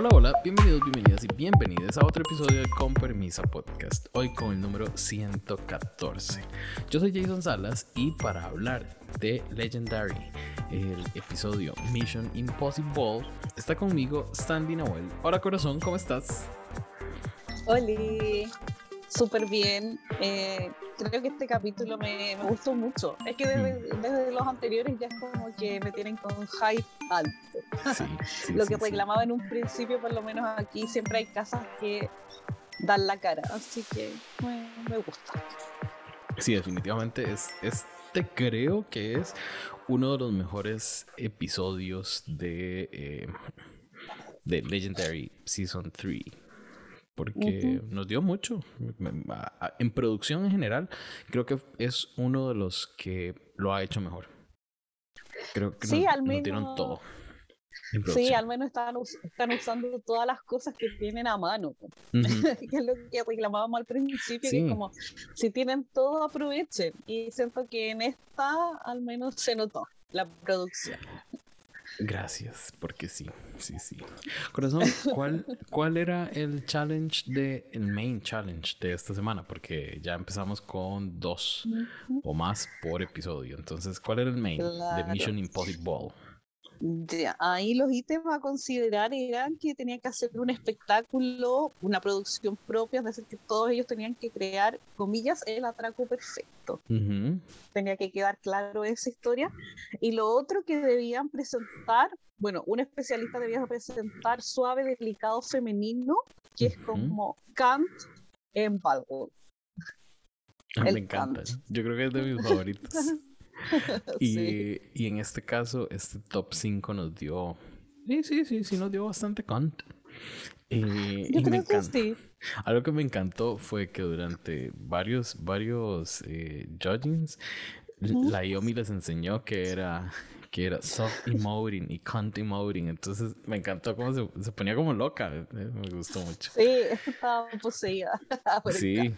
Hola, hola, bienvenidos, bienvenidas y bienvenidas a otro episodio de Con Permisa Podcast, hoy con el número 114. Yo soy Jason Salas y para hablar de Legendary, el episodio Mission Impossible, está conmigo Sandy Noel. Hola corazón, ¿cómo estás? Hola, súper bien. Eh, creo que este capítulo me, gustó mucho. Es que mm. desde, los anteriores ya es como que me tienen con hype alto. Lo que reclamaba en un principio, por lo menos aquí, siempre hay casas que dan la cara. Así que me, gusta. Sí, definitivamente es, este creo que es uno de los mejores episodios de, eh, de Legendary Season 3 porque nos dio mucho. En producción en general, creo que es uno de los que lo ha hecho mejor. Creo que sí, al menos... dieron todo. Sí, al menos están, están, usando todas las cosas que tienen a mano. que es lo que reclamábamos al principio, que es como, si tienen todo, aprovechen. Y siento que en esta al menos se notó la producción. Gracias, porque sí, sí, sí. Corazón, ¿cuál, cuál era el challenge de, el main challenge de esta semana? Porque ya empezamos con dos o más por episodio. Entonces, ¿cuál era el main de Mission Impossible? Ahí los ítems a considerar eran que tenía que hacer un espectáculo, una producción propia, es decir, que todos ellos tenían que crear, comillas, el atraco perfecto. Tenía que quedar claro esa historia. Y lo otro que debían presentar, bueno, un especialista debía presentar suave, delicado, femenino, que es como Kant en Balgo. Ah, me encanta. Yo creo que es de mis favoritos. y, y, en este caso, este top 5 nos dio. Sí, sí, sí, sí, nos dio bastante content. Eh, Yo creo que sí. Algo que me encantó fue que durante varios, varios eh, judgings, la Yomi les enseñó que era que era soft emoting y cunt emoting. Entonces me encantó cómo se, se ponía como loca. Eh, me gustó mucho. Sí, estaba poseída. sí,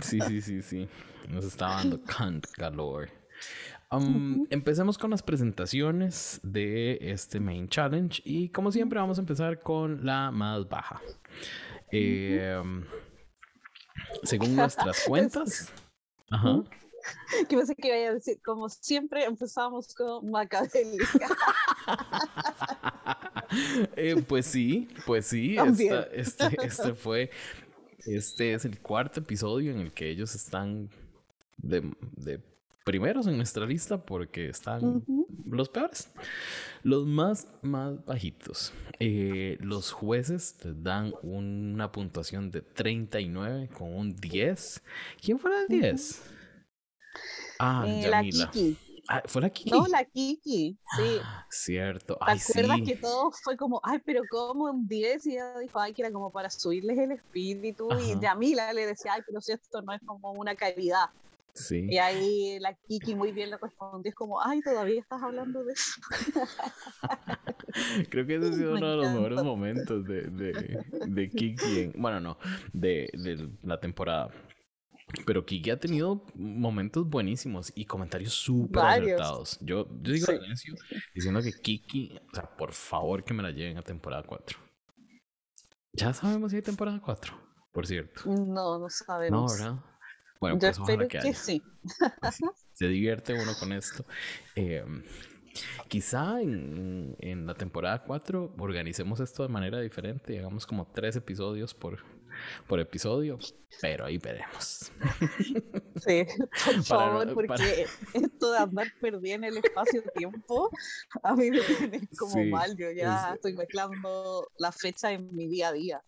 sí, sí, sí, sí. Nos estaba dando cunt galore. Empecemos con las presentaciones de este main challenge y como siempre vamos a empezar con la más baja. Em, según nuestras cuentas. Ajá. Que pensé que iba a decir, como siempre empezamos con Macabélica. Eh, pues sí, pues sí. este, este fue. Este es el cuarto episodio en el que ellos están de, de primeros en nuestra lista porque están los peores. Los más, más bajitos. Eh, los jueces te dan una puntuación de 39 con un 10. ¿Quién fue el 10? Ah, eh, La Kiki. Ah, ¿Fue la Kiki? No, la Kiki, sí. Ah, cierto. ¿Te acuerdas que todo fue como, ay, pero como un 10? Y ella dijo, ay, que era como para subirles el espíritu. Y Yamila le decía, ay, pero si esto no es como una caridad. Y ahí la Kiki muy bien le respondió, es como, ay, todavía estás hablando de eso. Creo que ese ha sido uno de los mejores momentos de, de, de Kiki, bueno, no, de, de, la temporada. Pero Kiki ha tenido momentos buenísimos y comentarios súper acertados. Yo, yo digo diciendo que Kiki, o sea, por favor que me la lleven a temporada 4. Ya sabemos si hay temporada 4, por cierto. No, no sabemos. No, ¿verdad? Bueno, pues espero que, sí. Se divierte uno con esto. Em, quizá en, en, la temporada 4 organicemos esto de manera diferente. Hagamos como tres episodios por, por episodio, pero ahí veremos. Sí, por favor, porque esto de andar perdiendo el espacio-tiempo, a mí me tiene como mal. Yo ya estoy mezclando la fecha en mi día a día.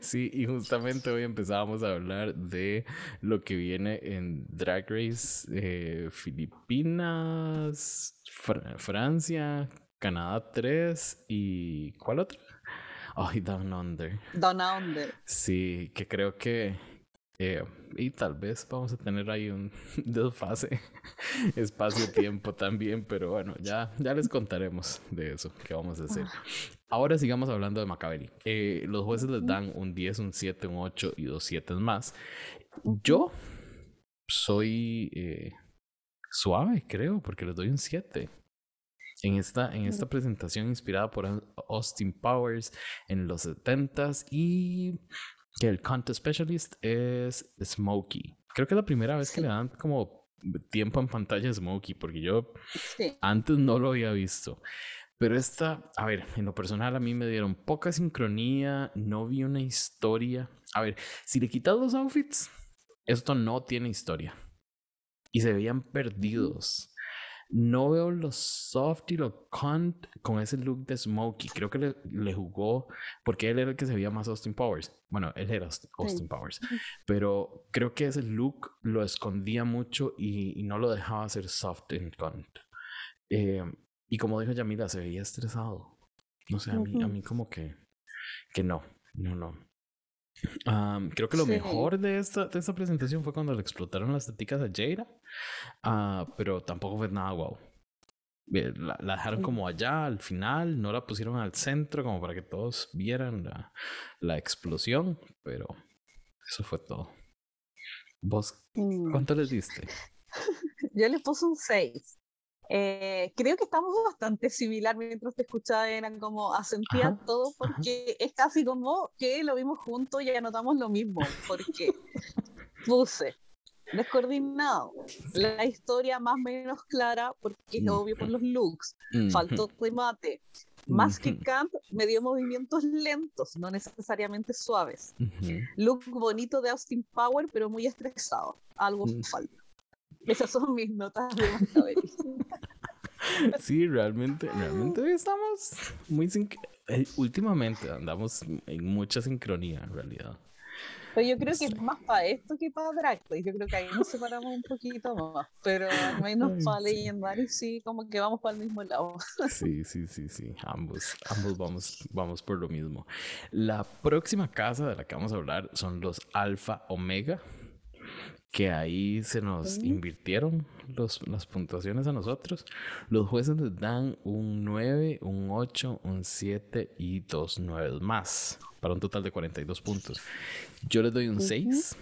Sí, y justamente hoy empezábamos a hablar de lo que viene en Drag Race eh, Filipinas, Francia, Canadá 3 y ¿cuál otro? Ay, Down Under. Down Under. Sí, que creo que eh, y tal vez vamos a tener ahí un desfase espacio-tiempo también, pero bueno, ya, ya les contaremos de eso que vamos a hacer. Ahora sigamos hablando de Macabelli. Eh, los jueces les dan un 10, un 7, un 8 y dos 7 más. Yo soy eh, suave, creo, porque les doy un 7. En esta, en esta presentación inspirada por Austin Powers en los 70s y que el Contest Specialist es Smokey. Creo que es la primera vez que le dan como tiempo en pantalla a Smokey, porque yo antes no lo había visto. Pero esta, a ver, en lo personal a mí me dieron poca sincronía, no vi una historia. A ver, si le quitas los outfits, esto no tiene historia. Y se veían perdidos. No veo los soft y los cunt con ese look de Smokey. Creo que le, jugó porque él era el que se veía más Austin Powers. Bueno, él era Austin Powers. Pero creo que ese look lo escondía mucho y, no lo dejaba ser soft and cunt. Eh, y como dijo Yamila, se veía estresado. No sé, a mí, a mí como que, que no, no, no creo que lo mejor de esta, de esta presentación fue cuando le explotaron las teticas a Jada, ah, pero tampoco fue nada guau. La, dejaron como allá al final, no la pusieron al centro como para que todos vieran la, la explosión, pero eso fue todo. ¿Vos mm. cuánto les diste? Yo le puse un 6. Eh, creo que estamos bastante similar mientras te escuchaba, eran como asentía todo porque es casi como que lo vimos juntos y anotamos lo mismo, porque puse descoordinado, la historia más o menos clara porque es obvio por los looks, faltó remate, más que Camp me dio movimientos lentos, no necesariamente suaves, look bonito de Austin Power pero muy estresado, algo mm. falta. Esas son mis notas de Sí, realmente, realmente estamos muy eh, últimamente andamos en mucha sincronía en realidad. Pero yo creo que es más para esto que para Drag Yo creo que ahí nos separamos un poquito más. Pero al menos para Legendary sí, como que vamos para el mismo lado. Sí, sí, sí, sí. Ambos, ambos vamos, vamos por lo mismo. La próxima casa de la que vamos a hablar son los Alfa Omega que ahí se nos invirtieron los, las puntuaciones a nosotros. Los jueces nos dan un 9, un 8, un 7 y dos 9 más, para un total de 42 puntos. Yo les doy un 6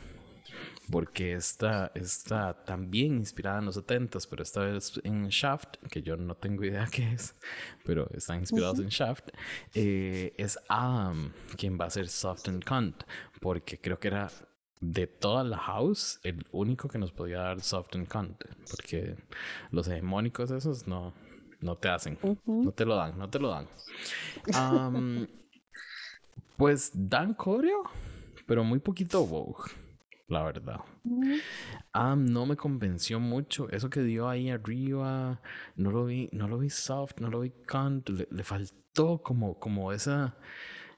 porque está, está también inspirada en los 70 pero esta vez en Shaft, que yo no tengo idea qué es, pero están inspirados en Shaft, eh, es Adam quien va a ser Soft and Cunt, porque creo que era de toda la house, el único que nos podía dar soft and cunt, porque los hegemónicos esos no, no te hacen, no te lo dan, no te lo dan. pues dan coreo, pero muy poquito Vogue, la verdad. no me convenció mucho. Eso que dio ahí arriba, no lo vi, no lo vi soft, no lo vi cunt, le, le faltó como, como esa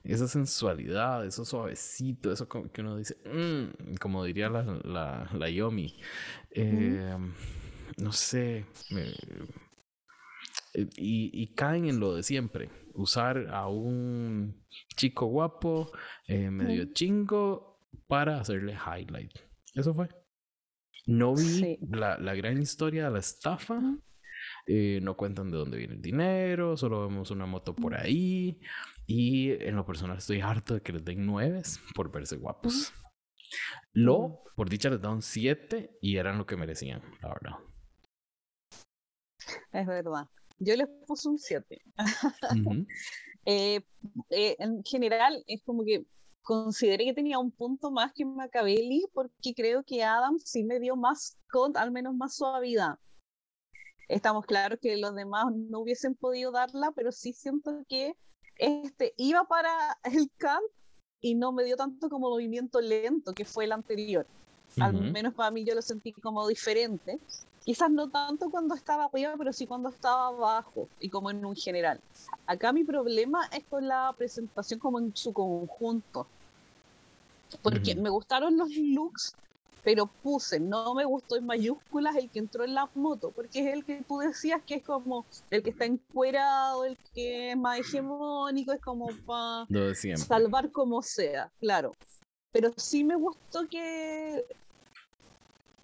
esa sensualidad, eso suavecito, eso que uno dice, mm", como diría la, la, la Yomi. Eh, no sé. y, caen en lo de siempre. Usar a un chico guapo, eh, medio chingo, para hacerle highlight. Eso fue. No vi la, la, gran historia de la estafa. Eh, no cuentan de dónde viene el dinero, solo vemos una moto por ahí. Y en lo personal estoy harto de que les den nueves por verse guapos. Lo, por dicha, les dan siete y eran lo que merecían, la verdad. Es verdad. Yo les puse un 7. Eh, eh, en general, es como que consideré que tenía un punto más que Macabelli porque creo que Adam sí me dio más, con al menos más suavidad. Estamos claros que los demás no hubiesen podido darla, pero sí siento que este, iba para el camp y no me dio tanto como movimiento lento que fue el anterior. Al menos para mí yo lo sentí como diferente. Quizás no tanto cuando estaba arriba, pero sí cuando estaba abajo y como en un general. Acá mi problema es con la presentación como en su conjunto. Porque me gustaron los looks pero puse, no me gustó en mayúsculas el que entró en la moto, porque es el que tú decías que es como el que está encuerado, el que es más hegemónico, es como para salvar como sea, claro. Pero sí me gustó que...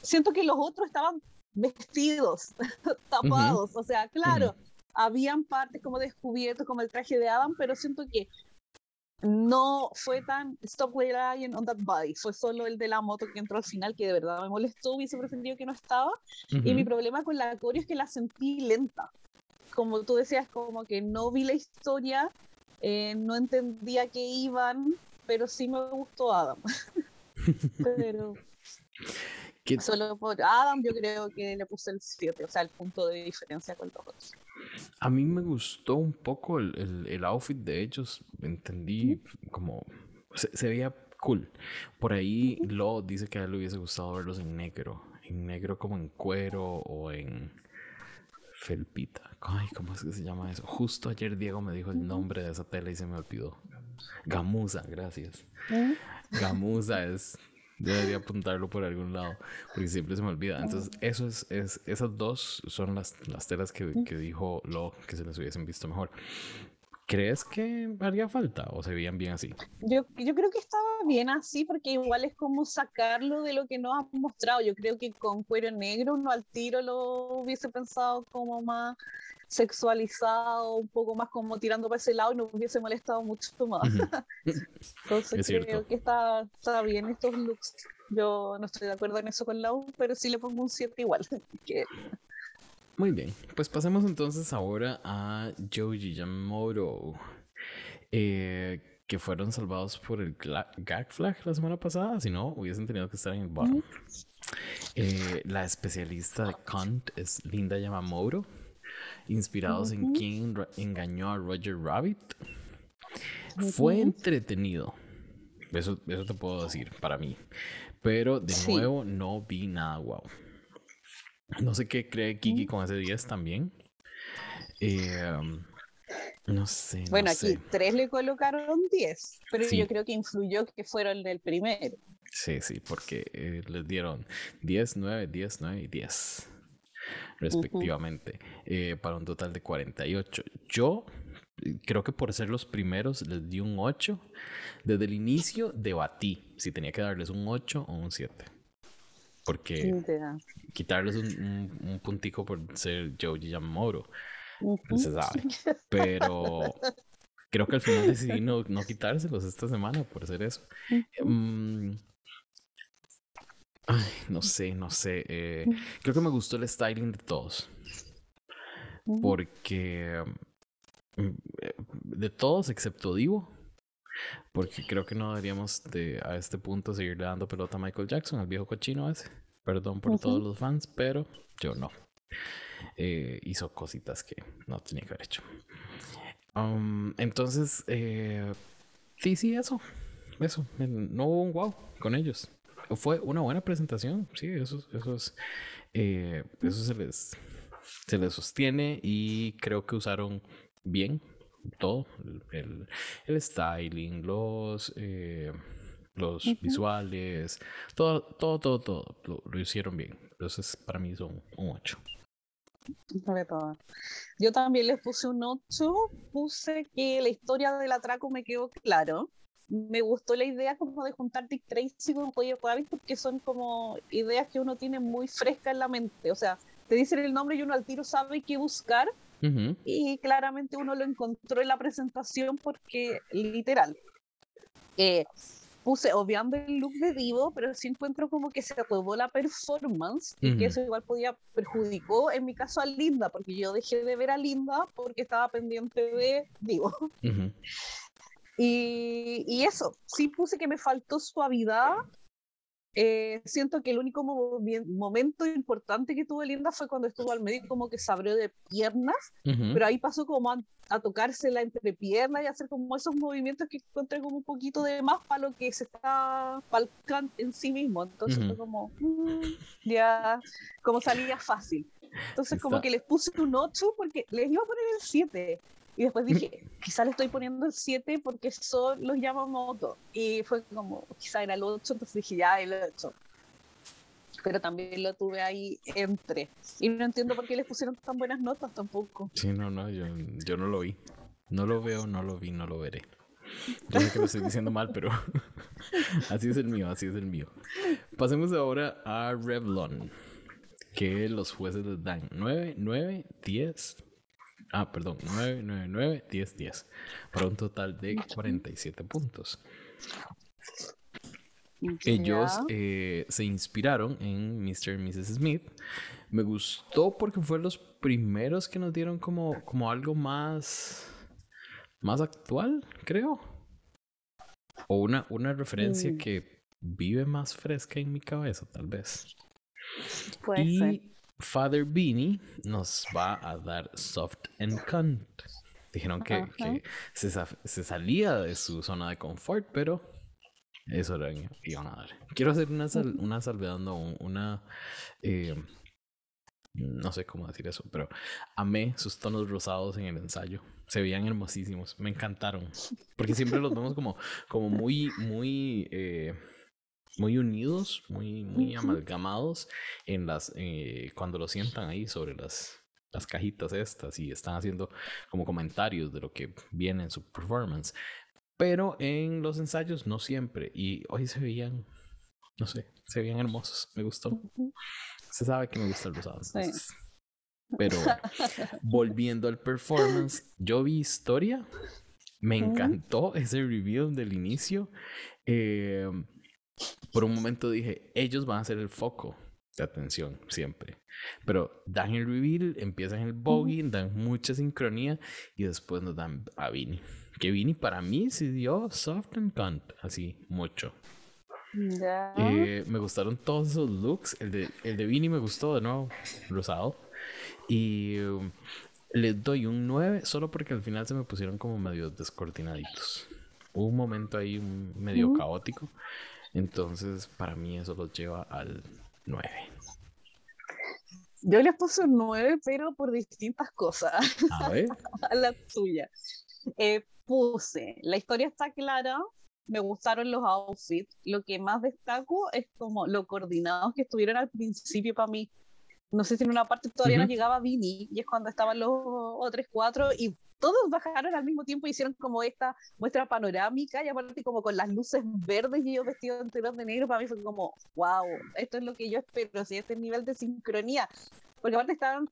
Siento que los otros estaban vestidos, tapados, o sea, claro, habían partes como descubiertos, como el traje de Adam, pero siento que no fue tan stop relying on that body, fue solo el de la moto que entró al final que de verdad me molestó, hubiese preferido que no estaba. Y mi problema con la coreo es que la sentí lenta. como tú decías, como que no vi la historia, eh, no entendía que iban, pero sí me gustó Adam. pero solo por Adam yo creo que le puse el 7, o sea, el punto de diferencia con los otros. A mí me gustó un poco el, el, outfit de ellos, entendí como se, veía cool. Por ahí Lo dice que a él le hubiese gustado verlos en negro, en negro como en cuero o en felpita. Ay, ¿cómo es que se llama eso? Justo ayer Diego me dijo el nombre de esa tela y se me olvidó. Gamuza, gracias. ¿Eh? Gamuza es Debería apuntarlo por algún lado, porque siempre se me olvida. Entonces, eso es, es esas dos son las, las telas que, que dijo Lo que se les hubiesen visto mejor. ¿Crees que haría falta o se veían bien así? Yo, yo creo que estaba bien así porque igual es como sacarlo de lo que nos han mostrado. Yo creo que con cuero negro uno al tiro lo hubiese pensado como más sexualizado, un poco más como tirando para ese lado y nos hubiese molestado mucho más. Entonces creo que está, está bien estos looks. Yo no estoy de acuerdo en eso con Lau, pero sí le pongo un 7 igual. que muy bien, pues pasemos entonces ahora a Joji Yamoro, eh, que fueron salvados por el gag flag la semana pasada, si no, hubiesen tenido que estar en el bottom. Eh, la especialista de Kant es Linda Yamamoto, inspirados en quien engañó a Roger Rabbit. Fue entretenido, eso, eso te puedo decir para mí, pero de nuevo no vi nada guau. No sé qué cree Kiki con ese 10 también. Eh, no sé. Bueno, aquí tres le colocaron 10, pero yo creo que influyó que fueron el primero. Sí, sí, porque eh, les dieron 10, 9, 10, 9 y 10, respectivamente, eh, para un total de 48. Yo creo que por ser los primeros les di un 8. Desde el inicio debatí si tenía que darles un 8 o un 7. Porque quitarles un, un, puntico por ser Joji Yamamoto, no se sabe. Pero creo que al final decidí no, no quitárselos esta semana por hacer eso. Em, ay, no sé, no sé. Eh, creo que me gustó el styling de todos. Porque mm, eh, de todos excepto Divo, porque creo que no deberíamos de, a este punto seguirle dando pelota a Michael Jackson, al viejo cochino ese. Perdón por todos los fans, pero yo no. Eh, hizo cositas que no tenía que haber hecho. Um, entonces, eh, sí, sí, eso. Eso. No hubo un wow con ellos. Fue una buena presentación. Sí, eso, eso es. Eh, eso se les, se les sostiene y creo que usaron bien todo, el, el, styling, los, eh, los visuales, todo, todo, todo, todo, lo, hicieron bien. Entonces, para mí son un 8. Yo también les puse un 8, puse que la historia del atraco me quedó claro. Me gustó la idea como de juntar Dick Tracy con Roger Rabbit porque son como ideas que uno tiene muy fresca en la mente. O sea, te dicen el nombre y uno al tiro sabe qué buscar y claramente uno lo encontró en la presentación porque, literal, eh, puse obviando el look de Divo, pero sí encuentro como que se acabó la performance y que eso igual podía perjudicó en mi caso a Linda, porque yo dejé de ver a Linda porque estaba pendiente de Divo. Y, y, eso, sí puse que me faltó suavidad eh, siento que el único momento importante que tuvo Linda fue cuando estuvo al medio como que se abrió de piernas, pero ahí pasó como a, tocarse la entrepierna y hacer como esos movimientos que encontré como un poquito de más para lo que se está falcando en sí mismo. Entonces fue como, mm, ya, como salía fácil. Entonces como que les puse un 8 porque les iba a poner el 7. Y después dije, quizá le estoy poniendo el 7 porque son los Yamamoto. Y fue como, quizá era el 8, entonces dije, ya, el 8. Pero también lo tuve ahí entre. Y no entiendo por qué les pusieron tan buenas notas tampoco. Sí, no, no, yo, yo no lo vi. No lo veo, no lo vi, no lo veré. Yo sé que lo estoy diciendo mal, pero así es el mío, así es el mío. Pasemos ahora a Revlon, que los jueces les dan 9, 9, 10, Ah, perdón, 9, 9, 9, 10, 10. Para un total de 47 puntos. Ellos eh, se inspiraron en Mr. y Mrs. Smith, Me gustó porque fueron los primeros que nos dieron como, como algo más, más actual, creo. O una, una referencia mm. que vive más fresca en mi cabeza, tal vez. Puede y Father Beanie nos va a dar Soft and Cunt. Dijeron que, que se, se, salía de su zona de confort, pero eso era iban a dar. Quiero hacer una, una salvedad, una... Eh, no sé cómo decir eso, pero amé sus tonos rosados en el ensayo. Se veían hermosísimos, me encantaron. Porque siempre los vemos como, como muy, muy... Eh, muy unidos, muy, muy amalgamados en las, eh, cuando lo sientan ahí sobre las, las cajitas estas y están haciendo como comentarios de lo que viene en su performance. Pero en los ensayos no siempre. Y hoy se veían, no sé, se veían hermosos. Me gustó. Se sabe que me gusta el rosado. Pero volviendo al performance, yo vi historia. Me encantó ese review del inicio. Eh, por un momento dije, ellos van a ser el foco de atención siempre. Pero dan el reveal, empiezan el bogey, dan mucha sincronía y después nos dan a Vini. Que Vini para mí se dio soft and cunt, así, mucho. Eh, me gustaron todos esos looks. El de, el de Vini me gustó de nuevo, rosado. Y um, les doy un 9 solo porque al final se me pusieron como medio descoordinaditos. Hubo un momento ahí medio caótico. Entonces, para mí eso los lleva al 9. Yo les puse un 9, pero por distintas cosas. A ver. a la tuya. Eh, puse, la historia está clara, me gustaron los outfits. Lo que más destaco es como lo coordinados que estuvieron al principio para mí. No sé si en una parte todavía no llegaba Vini, y es cuando estaban los otros cuatro, y todos bajaron al mismo tiempo y hicieron como esta muestra panorámica y aparte como con las luces verdes y yo vestido enteros de negro, para mí fue como, wow, esto es lo que yo espero, si este nivel de sincronía, porque aparte estaban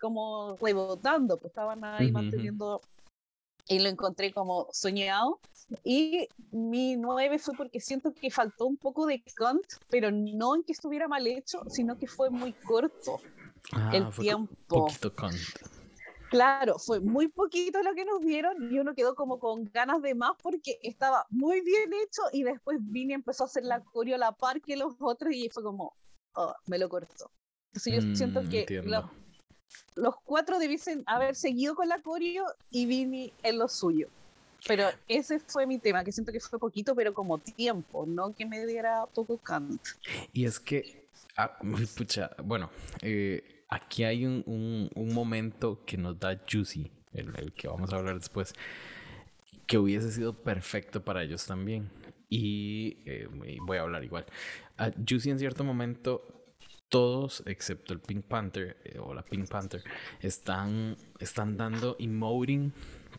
como rebotando, pues estaban ahí manteniendo y lo encontré como soñado. Y mi 9 fue porque siento que faltó un poco de Kant, pero no en que estuviera mal hecho, sino que fue muy corto ah, el tiempo. Poquito Claro, fue muy poquito lo que nos dieron y uno quedó como con ganas de más porque estaba muy bien hecho y después Vini empezó a hacer la coreo a la par que los otros y fue como, oh, me lo cortó. Entonces yo siento mm, que los cuatro debiesen haber seguido con la coreo y Vini en lo suyo. Pero ese fue mi tema, que siento que fue poquito, pero como tiempo, no que me diera poco Kant. Y es que, ah, pucha, bueno, eh, aquí hay un, momento que nos da Juicy, el, que vamos a hablar después, que hubiese sido perfecto para ellos también. Y eh, voy a hablar igual. A Juicy en cierto momento, todos, excepto el Pink Panther eh, o la Pink Panther, están, están dando emoting,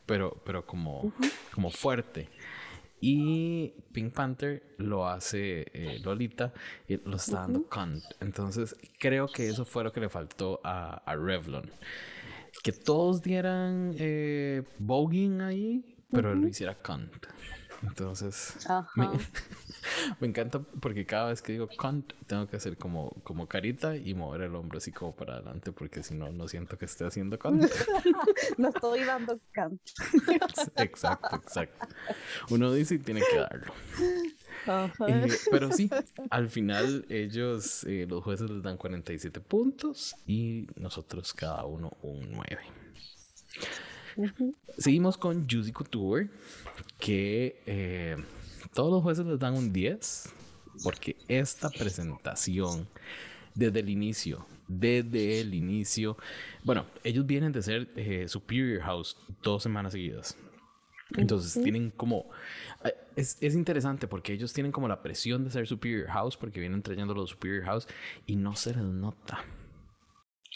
pero, pero como, como fuerte. Y Pink Panther lo hace eh, Lolita y lo está dando Kant. Entonces creo que eso fue lo que le faltó a, a Revlon. Que todos dieran eh, ahí, pero lo hiciera Kant. Entonces, me, encanta porque cada vez que digo cunt, tengo que hacer como, como carita y mover el hombro así como para adelante, porque si no, no siento que esté haciendo cunt. no estoy dando cunt. exacto, exacto. Uno dice y tiene que darlo. Eh, pero sí, al final ellos, eh, los jueces les dan 47 puntos y nosotros cada uno un 9. Seguimos con Juicy Couture, que eh, todos los jueces les dan un 10, porque esta presentación, desde el inicio, desde el inicio, bueno, ellos vienen de ser eh, Superior House dos semanas seguidas. Entonces tienen como... Eh, es, es, interesante porque ellos tienen como la presión de ser Superior House porque vienen trayendo los Superior House y no se les nota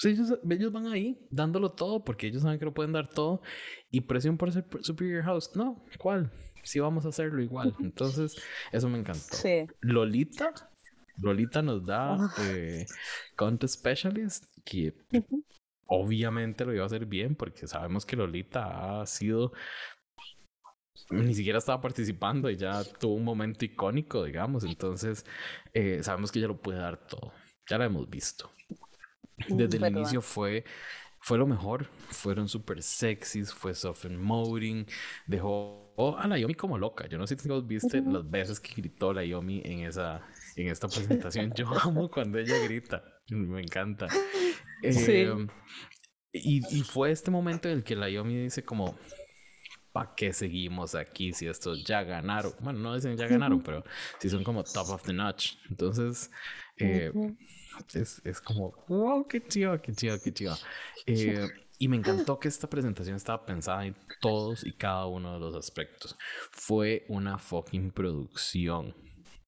ellos, ellos, van ahí dándolo todo porque ellos saben que lo pueden dar todo y presión por ser Superior House. No, ¿cuál? Sí, vamos a hacerlo igual. Entonces, eso me encantó. Lolita, Lolita nos da eh, Contest Specialist que obviamente lo iba a hacer bien porque sabemos que Lolita ha sido ni siquiera estaba participando y ya tuvo un momento icónico, digamos. Entonces, eh, sabemos que ella lo puede dar todo. Ya lo hemos visto. Desde el inicio fue fue lo mejor. Fueron súper sexys, fue soft and molding, dejó a la Yomi como loca. Yo no sé si vos viste las veces que gritó la Yomi en esa en esta presentación. Yo amo cuando ella grita, me encanta. Em, y, y, fue este momento en el que la Yomi dice como, ¿para qué seguimos aquí si estos ya ganaron? Bueno, no dicen ya ganaron, pero si son como top of the notch. Entonces, eh, es, es, como, wow, qué chido, qué chido, qué chido. Eh, y me encantó que esta presentación estaba pensada en todos y cada uno de los aspectos. Fue una fucking producción.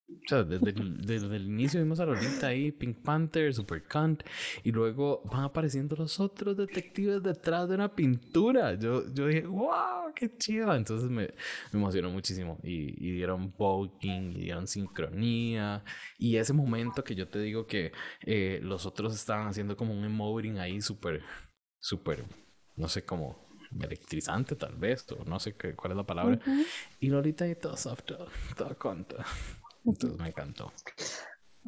O sea, desde el, desde el, inicio vimos a Lolita ahí, Pink Panther, Super Cunt, y luego van apareciendo los otros detectives detrás de una pintura. Yo, yo dije, wow, qué chido. Entonces me, me emocionó muchísimo. Y, y, dieron voguing, y dieron sincronía. Y ese momento que yo te digo que eh, los otros estaban haciendo como un emoting ahí súper, súper, no sé cómo electrizante tal vez, o no sé qué, cuál es la palabra. Y Lolita y todo soft, todo, todo conta. Entonces me encantó.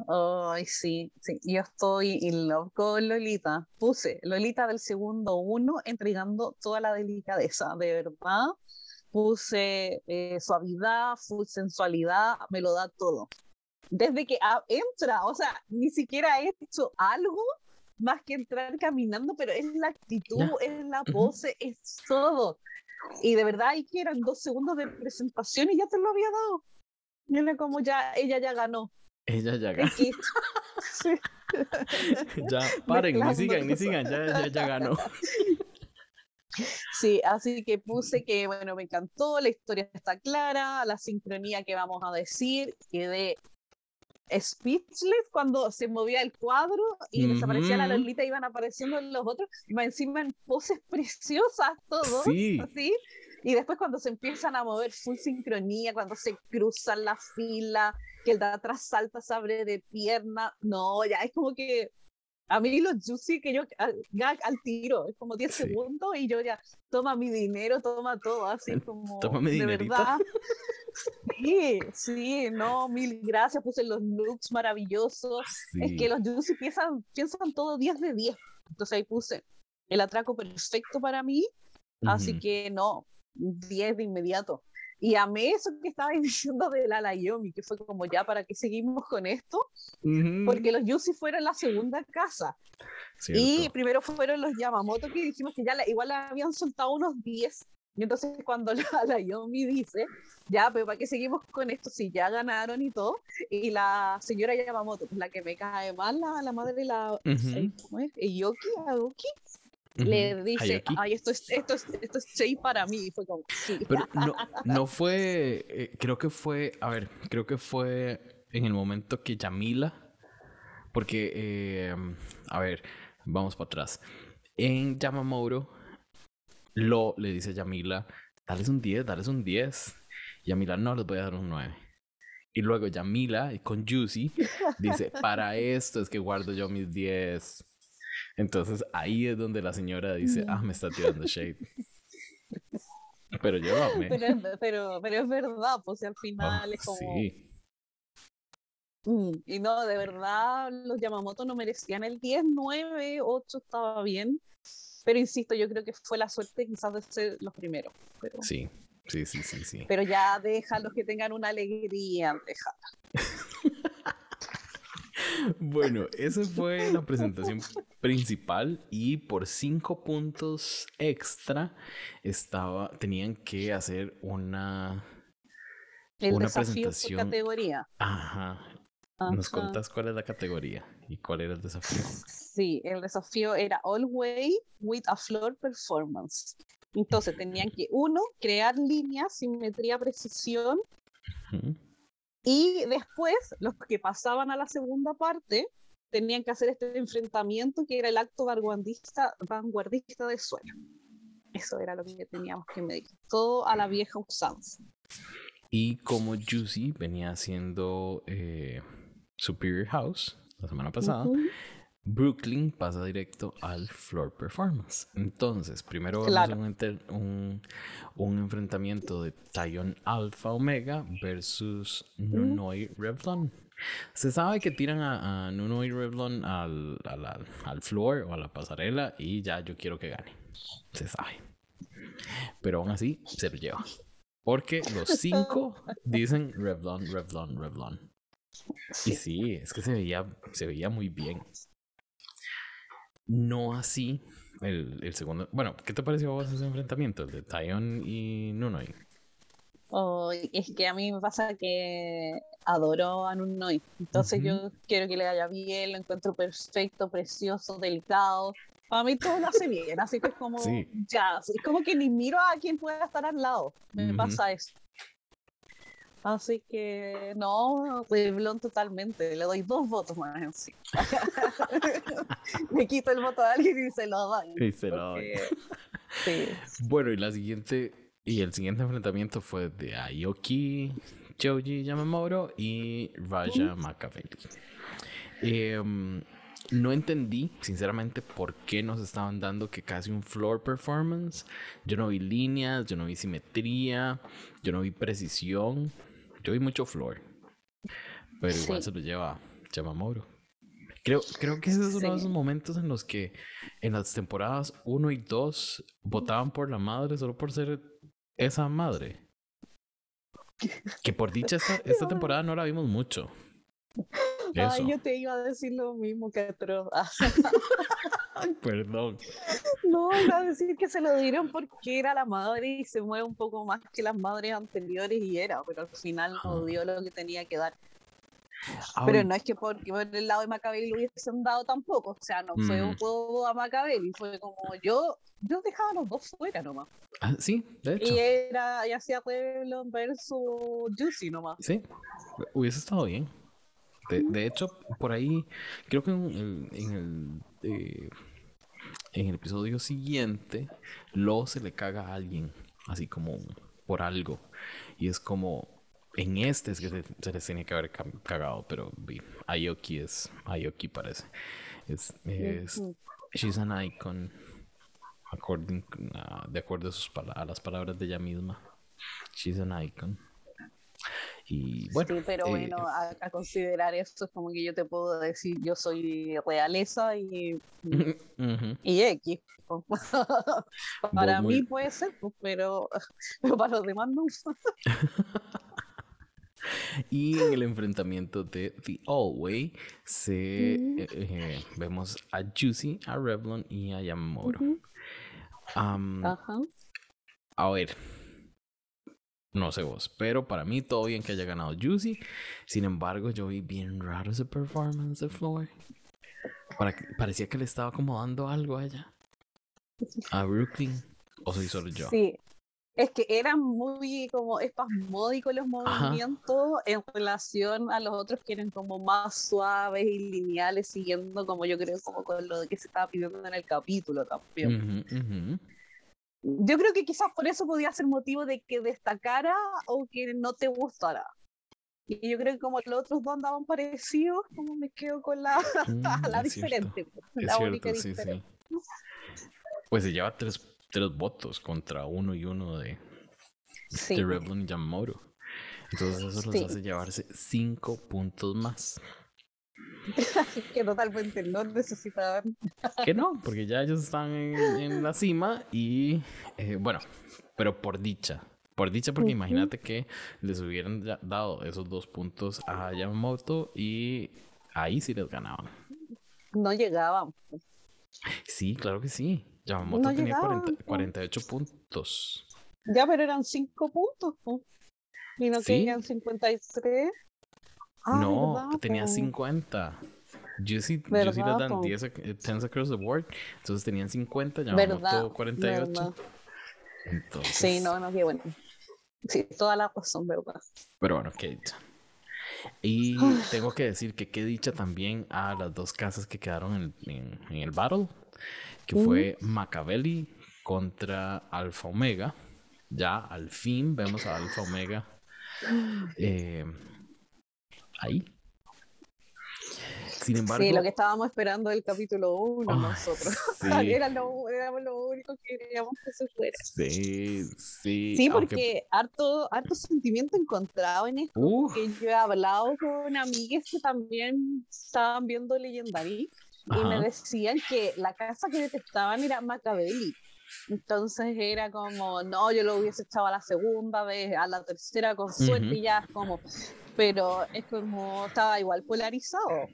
Ay, sí, sí, yo estoy in love con Lolita. Puse Lolita del segundo uno entregando toda la delicadeza, de verdad. Puse eh, suavidad, full sensualidad, me lo da todo. Desde que entra, o sea, ni siquiera he hecho algo más que entrar caminando, pero es la actitud, es la pose, es todo. Y de verdad, ahí que eran dos segundos de presentación y ya te lo había dado. Mira como ya, ella ya ganó. Ella ya ganó. ya, paren, ni sigan, ni sigan, ya, ya, ganó. Sí, así que puse que, bueno, me encantó, la historia está clara, la sincronía que vamos a decir, quedé speechless cuando se movía el cuadro y desaparecía la Lolita, iban apareciendo los otros, y encima en poses preciosas todos, sí. así, y después cuando se empiezan a mover full sincronía, cuando se cruzan la fila, que el de atrás salta, se abre de pierna, no, ya es como que a mí los juicy que yo al, al tiro, es como 10 segundos y yo ya, toma mi dinero, toma todo, así como toma mi de verdad. Sí, sí, no, mil gracias, puse los looks maravillosos. Es que los juicy piensan, piensan todo 10 de 10. Entonces ahí puse el atraco perfecto para mí. Así que no, 10 de inmediato. Y amé eso que estaba diciendo de la Layomi, que fue como ya, ¿para qué seguimos con esto? Porque los Yusi fueron la segunda casa. Y primero fueron los Yamamoto, que dijimos que ya igual habían soltado unos 10. Y entonces cuando la Layomi dice, ya, pero ¿para qué seguimos con esto si ya ganaron y todo? Y la señora Yamamoto, pues la que me cae mal, la, la madre de la... ¿Cómo es? ¿Yoki? ¿Aoki? Le dice, ay, esto es, esto es, esto es para mí. Y fue como, Pero no, no fue, eh, creo que fue, a ver, creo que fue en el momento que Yamila, porque, eh, a ver, vamos para atrás. En Yamamoto, Lo le dice a Yamila, dale un 10, dale un 10. Yamila, no, les voy a dar un 9. Y luego Yamila, con Juicy, dice, para esto es que guardo yo mis 10. Entonces ahí es donde la señora dice, ah, me está tirando shade. pero yo Pero, pero, pero, es verdad, pues al final es como... Sí. Mm, y no, de verdad, los Yamamoto no merecían el 10, 9, 8 estaba bien. Pero insisto, yo creo que fue la suerte quizás de ser los primeros. Pero... Sí, sí, sí, sí, sí. Pero ya deja los que tengan una alegría, deja. bueno, esa fue la presentación principal y por cinco puntos extra estaba, tenían que hacer una, una presentación. categoría. Ajá. ¿Nos contas cuál es la categoría y cuál era el desafío? Sí, el desafío era All Way with a Floor Performance. Entonces tenían que, uno, crear líneas, simetría, precisión. Y después, los que pasaban a la segunda parte tenían que hacer este enfrentamiento que era el acto vanguardista, vanguardista de sueño. Eso era lo que teníamos que medir. Todo a la vieja usanza. Y como Juicy venía haciendo eh, Superior House la semana pasada, Brooklyn pasa directo al floor performance. Entonces, primero vamos a un, un, enfrentamiento de Tyon Alpha Omega versus Nunoi Revlon. Se sabe que tiran a, Nuno y Revlon al, al, floor o a la pasarela y ya yo quiero que gane. Se sabe. Pero aún así se lo lleva. Porque los cinco dicen Revlon, Revlon, Revlon. Y sí, es que se veía, se veía muy bien. No así el, segundo. Bueno, ¿qué te pareció a vos ese enfrentamiento? El de Tyon y Nunoi. Oh, es que a mí me pasa que adoro a Nunoi. Entonces yo quiero que le vaya bien, lo encuentro perfecto, precioso, delicado. Para mí todo lo hace bien, así que es como, ya, es como que ni miro a quien pueda estar al lado. Me pasa eso. Así que no, totalmente. Le doy dos votos más en sí. Me quito el voto de alguien y se lo doy. Y se lo doy. sí. Bueno, y la siguiente, y el siguiente enfrentamiento fue de Ayoki, Joji Yamamoto y Raja Makaveli. Em, no entendí, sinceramente, por qué nos estaban dando que casi un floor performance. Yo no vi líneas, yo no vi simetría, yo no vi precisión. Yo vi mucho Floor. Pero igual se lo lleva Yamamoto. Creo, creo que ese es uno de esos momentos en los que en las temporadas 1 y 2 votaban por la madre solo por ser esa madre. Que por dicha esta, esta temporada no la vimos mucho. Ay, yo te iba a decir lo mismo que otro. Ay, perdón. No, iba a decir que se lo dieron porque era la madre y se mueve un poco más que las madres anteriores y era, pero al final no ah. dio lo que tenía que dar. pero no es que porque por el lado de Macabel lo hubiesen dado tampoco, o sea, no fue un mm. juego a Macabel, fue como yo, yo dejaba a los dos fuera nomás. Ah, sí, de hecho. Y era, y hacía Pueblo versus Juicy nomás. Sí, hubiese estado bien. De, hecho, por ahí, creo que en, el, eh, en el episodio siguiente, Lo se le caga a alguien, así como por algo. Y es como, en este es que se, les tenía que haber cagado, pero Ayoki es, Ayoki parece. Es, es, she's an icon, according, de acuerdo a, sus, a las palabras de ella misma. She's an icon. Y bueno, sí, pero bueno, eh, a, considerar esto es como que yo te puedo decir, yo soy realeza y, y X. para mí puede ser, pues, pero, para los demás no. y en el enfrentamiento de The All se, eh, eh, vemos a Juicy, a Revlon y a Yamamoto. A ver, no sé vos, pero para mí todo bien que haya ganado Juicy. Sin embargo, yo vi bien raro ese performance de Floyd. Para parecía que le estaba acomodando algo a ella. A Brooklyn. ¿O soy solo yo? Sí. Es que eran muy como espasmódicos los movimientos en relación a los otros que eran como más suaves y lineales, siguiendo como yo creo como con lo que se estaba pidiendo en el capítulo también yo creo que quizás por eso podía ser motivo de que destacara o que no te gustara. Y yo creo que como los otros dos andaban parecidos, como me quedo con la, la mm, diferente. La única diferente. Pues se lleva tres, tres votos contra uno y uno de, de Revlon y Yamamoto. Entonces eso los hace llevarse cinco puntos más. que totalmente no necesitaban. que no, porque ya ellos están en, la cima y eh, bueno, pero por dicha. Por dicha, porque imagínate que les hubieran dado esos dos puntos a Yamamoto y ahí sí les ganaban. No llegaban. Sí, claro que sí. Yamamoto tenía 48 puntos. Ya, pero eran 5 puntos. Y no ¿Sí? 53. Ah, no, tenía 50. Yo sí, yo sí le dan 10, across the board. Entonces tenían 50, ya todo 48. Entonces... Sí, no, no, qué bueno. Sí, toda la razón, ¿verdad? Pero bueno, qué dicha. Y tengo que decir que qué dicha también a las dos casas que quedaron en, en, el battle, que fue Machiavelli contra Alfa Omega. Ya al fin vemos a Alfa Omega. Eh, ahí. Sin embargo. Sí, lo que estábamos esperando del capítulo 1 nosotros. Era lo, éramos lo único que queríamos que se fuera. Sí, sí. Sí, porque harto, harto sentimiento encontrado en esto. Que yo he hablado con amigas que también estaban viendo Legendary y me decían que la casa que detestaban era Macabelli. Entonces era como, no, yo lo hubiese echado a la segunda vez, a la tercera con suerte y ya como, pero es como, estaba igual polarizado.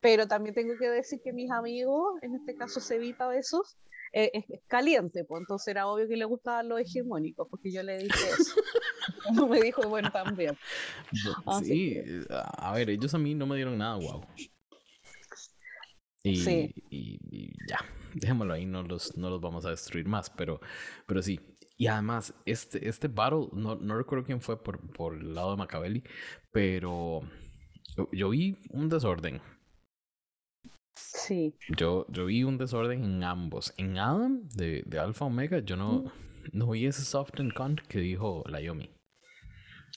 Pero también tengo que decir que mis amigos, en este caso Cevita de esos, eh, es, caliente, pues entonces era obvio que le gustaban los hegemónicos, porque yo le dije eso. no me dijo, bueno, también. Sí, a ver, ellos a mí no me dieron nada, wow. Y, y, ya, dejémoslo ahí, no los, no los vamos a destruir más, pero, pero sí. Y además, este, este battle, no, no recuerdo quién fue por, por el lado de Macabelli, pero yo, vi un desorden. Sí. Yo, yo vi un desorden en ambos. En Adam, de, de Alpha Omega, yo no, mm. no vi ese soft and con que dijo la Yomi.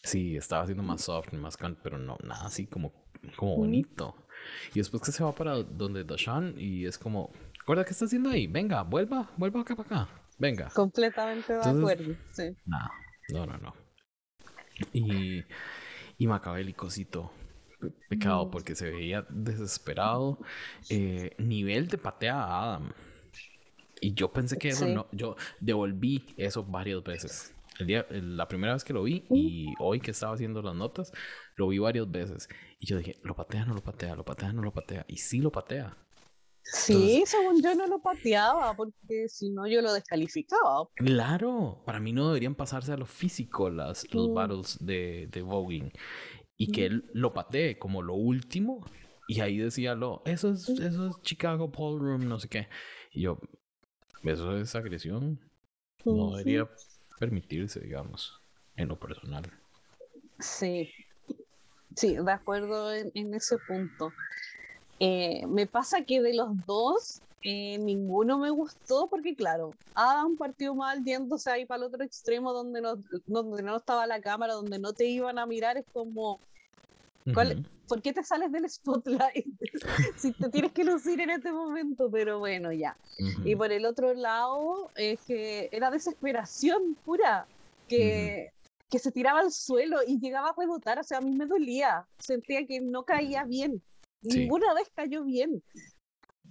Sí, estaba haciendo más soft y más con, pero no, nada así como, como mm. bonito. Y después que se va para donde Dashan y es como, ¿recuerda qué está haciendo ahí? Venga, vuelva, vuelva acá para acá. Venga. Completamente de acuerdo, sí. No, no, no. Y, y Macabélicosito pecado mm. porque se veía desesperado. Eh, nivel de patea a Adam. Y yo pensé que eso no. Yo devolví eso varias veces. El día, la primera vez que lo vi y hoy que estaba haciendo las notas, lo vi varias veces. Y yo dije, lo patea, no lo patea, lo patea, no lo patea. Y sí lo patea. Sí, según yo no lo pateaba, porque si no yo lo descalificaba. Claro, para mí no deberían pasarse a lo físico las, los mm. battles de, de voguing. Y que él lo patee como lo último. Y ahí decía lo, eso es, eso es Chicago Room, no sé qué. Y yo, eso es agresión. No debería permitirse, digamos, en lo personal. Sí, sí, de acuerdo en, ese punto. Eh, me pasa que de los dos, eh, ninguno me gustó porque, claro, Adam partió mal yéndose ahí para el otro extremo donde no, donde no estaba la cámara, donde no te iban a mirar. Es como, ¿por qué te sales del spotlight si te tienes que lucir en este momento? Pero bueno, ya. Y por el otro lado, es que era desesperación pura, que, que se tiraba al suelo y llegaba a rebotar, o sea, a mí me dolía, sentía que no caía bien, ninguna vez cayó bien.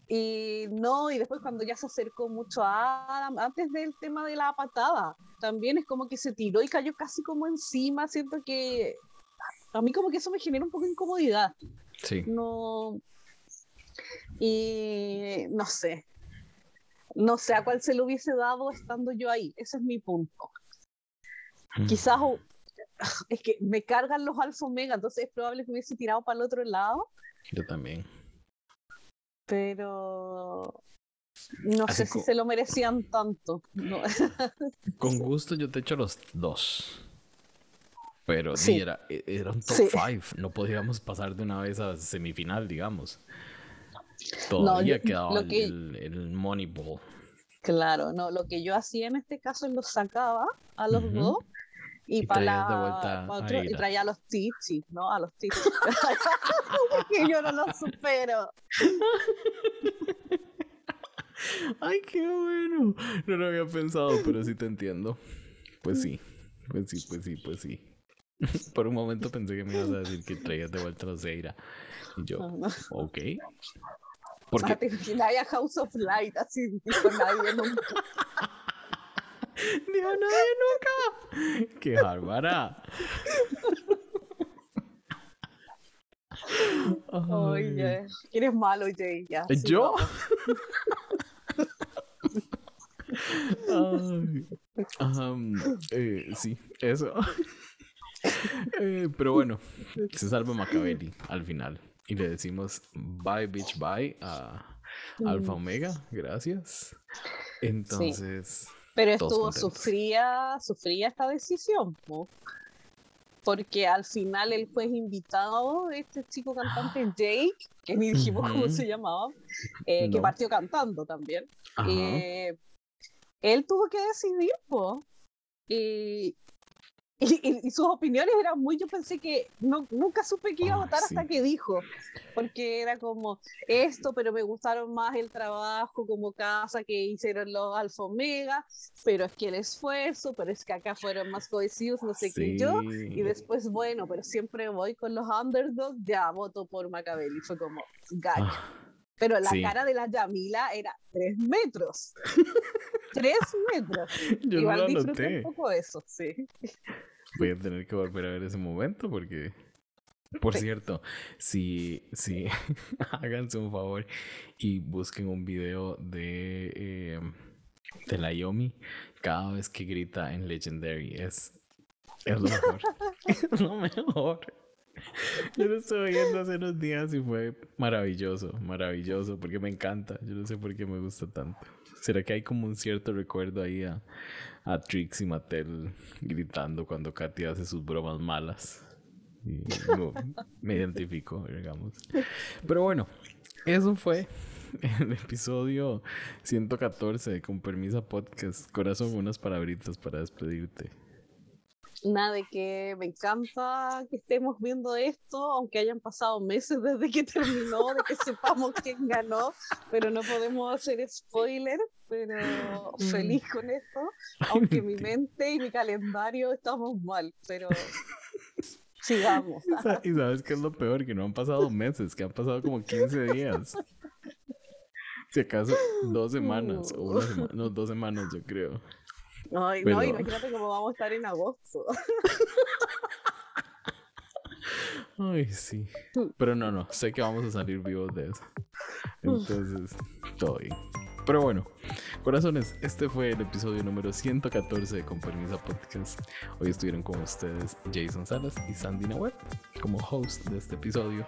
Y no, y después cuando ya se acercó mucho a Adam, antes del tema de la patada, también es como que se tiró y cayó casi como encima, siento que a mí como que eso me genera un poco de incomodidad. Sí. No. Y no sé. No sé a cuál se lo hubiese dado estando yo ahí. Ese es mi punto. Mm. Quizás es que me cargan los alfa omega, entonces es probable que hubiese tirado para el otro lado. Yo también. pero no sé si se lo merecían tanto. con gusto yo te echo los dos. Pero sí. era, e, era un top 5. No podíamos pasar de una vez a semifinal, digamos. Todavía quedaba el, el, Moneyball. Claro, no, lo que yo hacía en este caso es los sacaba a los dos y, para, de vuelta otro, y traía a los tichis, ¿no? A los tichis. que yo no los supero. Ay, qué bueno. No lo había pensado, pero sí te entiendo. Pues sí, pues sí, pues sí, pues sí. Por un momento pensé que me ibas a decir que traías de vuelta a los Zeira. Y yo, ok. Porque... te imaginas House of Light así, dijo nadie nunca. Dijo nadie nunca. ¡Qué bárbara! Oye, eres malo, Jay. Ya, ¿Yo? Ay, um, eh, sí, eso. Eh, pero bueno, se salva Macabelli al final. Y le decimos bye, bitch, bye a Alfa Omega. Gracias. Entonces. Pero estuvo, sufría, sufría esta decisión, porque al final el juez invitado, este chico cantante Jake, que ni dijimos cómo se llamaba, eh, que partió cantando también, eh, él tuvo que decidir, po, y, y, sus opiniones eran muy, yo pensé que no, nunca supe que iba a votar hasta que dijo, porque era como esto, pero me gustaron más el trabajo como casa que hicieron los Alfa Omega, pero es que el esfuerzo, pero es que acá fueron más cohesivos, no sé qué yo, y después, bueno, pero siempre voy con los underdogs, ya voto por Macabelli, fue como, gallo. Ah, pero la cara de la Yamila era tres metros. tres metros. Yo Igual no disfruté un poco eso, sí. Voy a tener que volver a ver ese momento porque. Por cierto, si, si háganse un favor y busquen un video de, eh, de la Yomi cada vez que grita en Legendary. Es, es lo mejor. es lo mejor. Yo lo estoy viendo hace unos días y fue maravilloso, maravilloso, porque me encanta. Yo no sé por qué me gusta tanto. ¿Será que hay como un cierto recuerdo ahí a, a Trix y Mattel gritando cuando Katy hace sus bromas malas. Y me identifico, digamos. Pero bueno, eso fue el episodio 114 con Permisa Podcast. Corazón, unas palabritas para despedirte nada de que me encanta que estemos viendo esto, aunque hayan pasado meses desde que terminó, de que sepamos quién ganó, pero no podemos hacer spoiler, pero mm. feliz con esto, aunque mi mente y mi calendario estamos mal, pero sigamos. Y sabes qué es lo peor, que no han pasado meses, que han pasado como 15 días. Si acaso dos semanas, o una semana, no, dos semanas yo creo. Ay, no, imagínate cómo vamos a estar en agosto. Ay, sí. Pero no, no, sé que vamos a salir vivos de eso. Entonces, bien. Pero bueno, corazones, este fue el episodio número 114 de Con. Hoy estuvieron con ustedes Jason Salas y Sandy Nahuel como host de este episodio.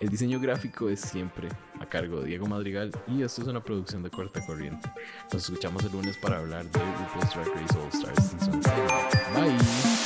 El diseño gráfico es siempre a cargo de Diego Madrigal y esto es una producción de corta corriente. Nos escuchamos el lunes para hablar de RuPaul's Drag Race All Stars Bye.